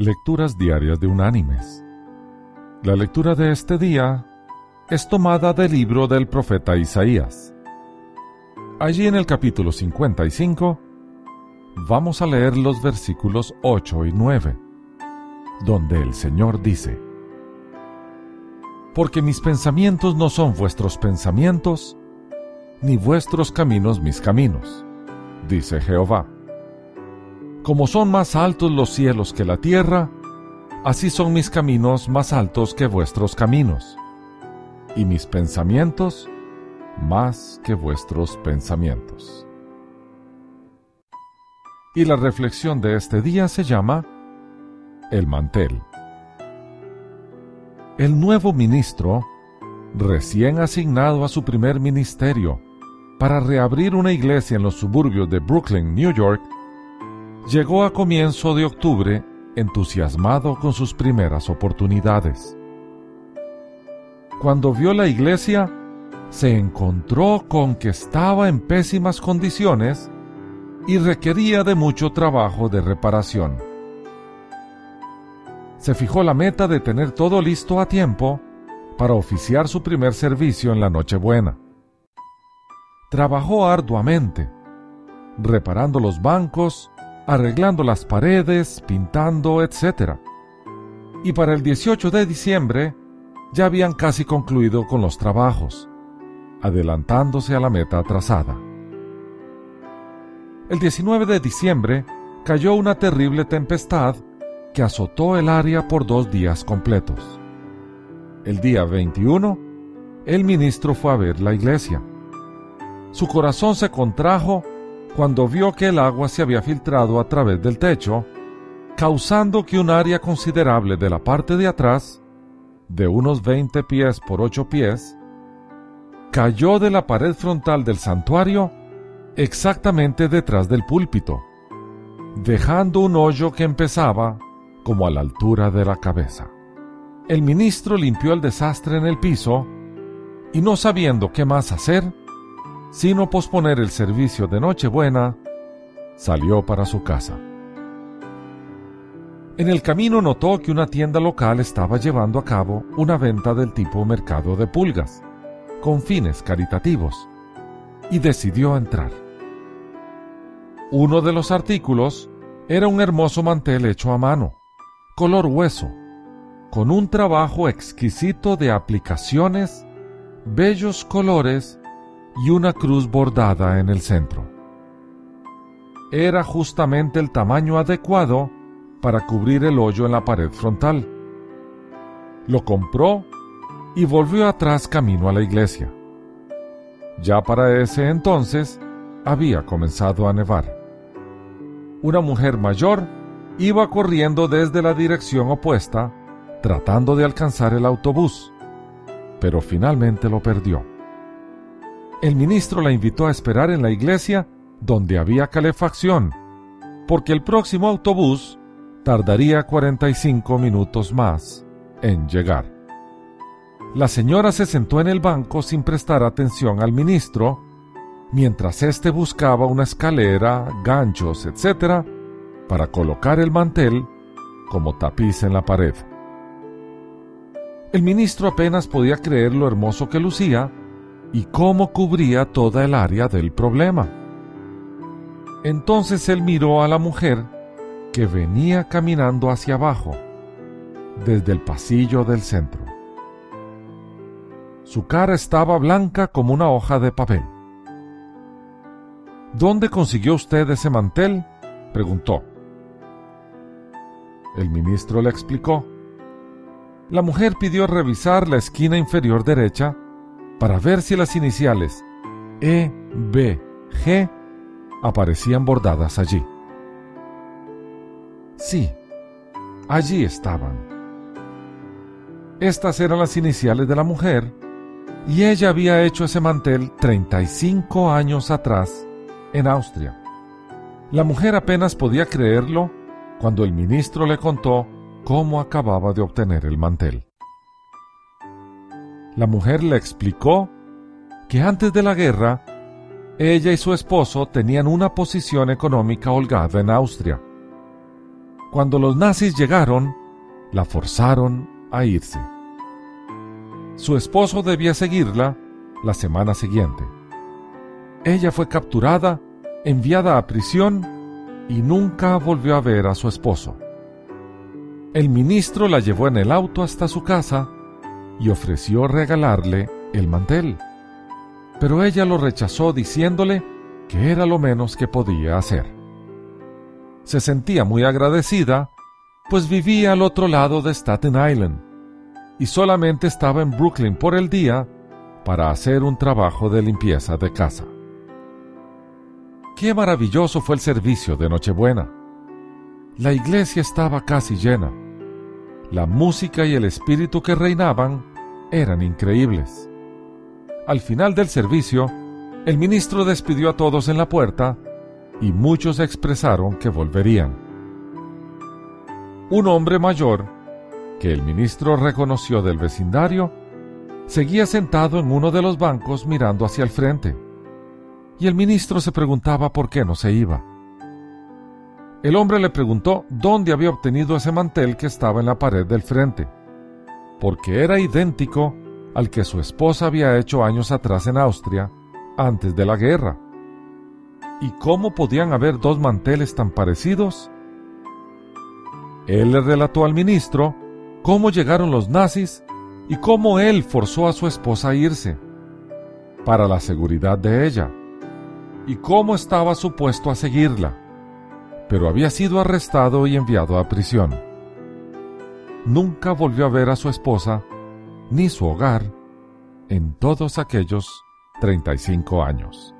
Lecturas Diarias de Unánimes. La lectura de este día es tomada del libro del profeta Isaías. Allí en el capítulo 55 vamos a leer los versículos 8 y 9, donde el Señor dice, Porque mis pensamientos no son vuestros pensamientos, ni vuestros caminos mis caminos, dice Jehová como son más altos los cielos que la tierra, así son mis caminos más altos que vuestros caminos, y mis pensamientos más que vuestros pensamientos. Y la reflexión de este día se llama El mantel. El nuevo ministro, recién asignado a su primer ministerio para reabrir una iglesia en los suburbios de Brooklyn, New York, llegó a comienzo de octubre entusiasmado con sus primeras oportunidades. Cuando vio la iglesia, se encontró con que estaba en pésimas condiciones y requería de mucho trabajo de reparación. Se fijó la meta de tener todo listo a tiempo para oficiar su primer servicio en la Nochebuena. Trabajó arduamente, reparando los bancos arreglando las paredes, pintando, etc. Y para el 18 de diciembre ya habían casi concluido con los trabajos, adelantándose a la meta trazada. El 19 de diciembre cayó una terrible tempestad que azotó el área por dos días completos. El día 21, el ministro fue a ver la iglesia. Su corazón se contrajo cuando vio que el agua se había filtrado a través del techo, causando que un área considerable de la parte de atrás, de unos 20 pies por 8 pies, cayó de la pared frontal del santuario exactamente detrás del púlpito, dejando un hoyo que empezaba como a la altura de la cabeza. El ministro limpió el desastre en el piso y no sabiendo qué más hacer, sino posponer el servicio de Nochebuena, salió para su casa. En el camino notó que una tienda local estaba llevando a cabo una venta del tipo mercado de pulgas, con fines caritativos, y decidió entrar. Uno de los artículos era un hermoso mantel hecho a mano, color hueso, con un trabajo exquisito de aplicaciones, bellos colores y una cruz bordada en el centro. Era justamente el tamaño adecuado para cubrir el hoyo en la pared frontal. Lo compró y volvió atrás camino a la iglesia. Ya para ese entonces había comenzado a nevar. Una mujer mayor iba corriendo desde la dirección opuesta, tratando de alcanzar el autobús, pero finalmente lo perdió el ministro la invitó a esperar en la iglesia donde había calefacción, porque el próximo autobús tardaría 45 minutos más en llegar. La señora se sentó en el banco sin prestar atención al ministro, mientras éste buscaba una escalera, ganchos, etc., para colocar el mantel como tapiz en la pared. El ministro apenas podía creer lo hermoso que lucía y cómo cubría toda el área del problema. Entonces él miró a la mujer que venía caminando hacia abajo, desde el pasillo del centro. Su cara estaba blanca como una hoja de papel. ¿Dónde consiguió usted ese mantel? preguntó. El ministro le explicó. La mujer pidió revisar la esquina inferior derecha para ver si las iniciales E, B, G aparecían bordadas allí. Sí, allí estaban. Estas eran las iniciales de la mujer y ella había hecho ese mantel 35 años atrás en Austria. La mujer apenas podía creerlo cuando el ministro le contó cómo acababa de obtener el mantel la mujer le explicó que antes de la guerra, ella y su esposo tenían una posición económica holgada en Austria. Cuando los nazis llegaron, la forzaron a irse. Su esposo debía seguirla la semana siguiente. Ella fue capturada, enviada a prisión y nunca volvió a ver a su esposo. El ministro la llevó en el auto hasta su casa y ofreció regalarle el mantel, pero ella lo rechazó diciéndole que era lo menos que podía hacer. Se sentía muy agradecida, pues vivía al otro lado de Staten Island y solamente estaba en Brooklyn por el día para hacer un trabajo de limpieza de casa. Qué maravilloso fue el servicio de Nochebuena. La iglesia estaba casi llena. La música y el espíritu que reinaban eran increíbles. Al final del servicio, el ministro despidió a todos en la puerta y muchos expresaron que volverían. Un hombre mayor, que el ministro reconoció del vecindario, seguía sentado en uno de los bancos mirando hacia el frente, y el ministro se preguntaba por qué no se iba. El hombre le preguntó dónde había obtenido ese mantel que estaba en la pared del frente, porque era idéntico al que su esposa había hecho años atrás en Austria, antes de la guerra. ¿Y cómo podían haber dos manteles tan parecidos? Él le relató al ministro cómo llegaron los nazis y cómo él forzó a su esposa a irse, para la seguridad de ella, y cómo estaba supuesto a seguirla, pero había sido arrestado y enviado a prisión. Nunca volvió a ver a su esposa ni su hogar en todos aquellos 35 años.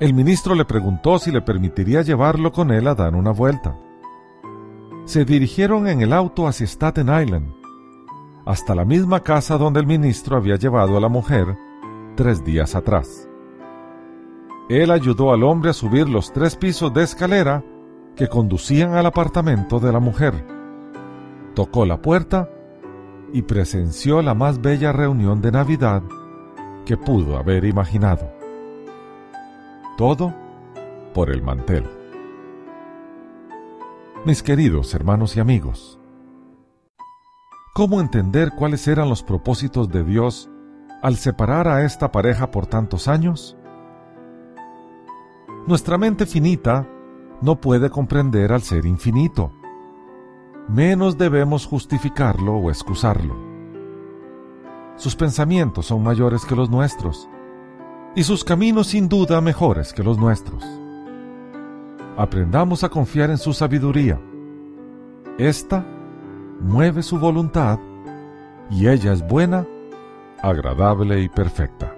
El ministro le preguntó si le permitiría llevarlo con él a dar una vuelta. Se dirigieron en el auto hacia Staten Island, hasta la misma casa donde el ministro había llevado a la mujer tres días atrás. Él ayudó al hombre a subir los tres pisos de escalera que conducían al apartamento de la mujer. Tocó la puerta y presenció la más bella reunión de Navidad que pudo haber imaginado. Todo por el mantel. Mis queridos hermanos y amigos, ¿Cómo entender cuáles eran los propósitos de Dios al separar a esta pareja por tantos años? Nuestra mente finita no puede comprender al ser infinito. Menos debemos justificarlo o excusarlo. Sus pensamientos son mayores que los nuestros y sus caminos sin duda mejores que los nuestros. Aprendamos a confiar en su sabiduría. Esta mueve su voluntad y ella es buena, agradable y perfecta.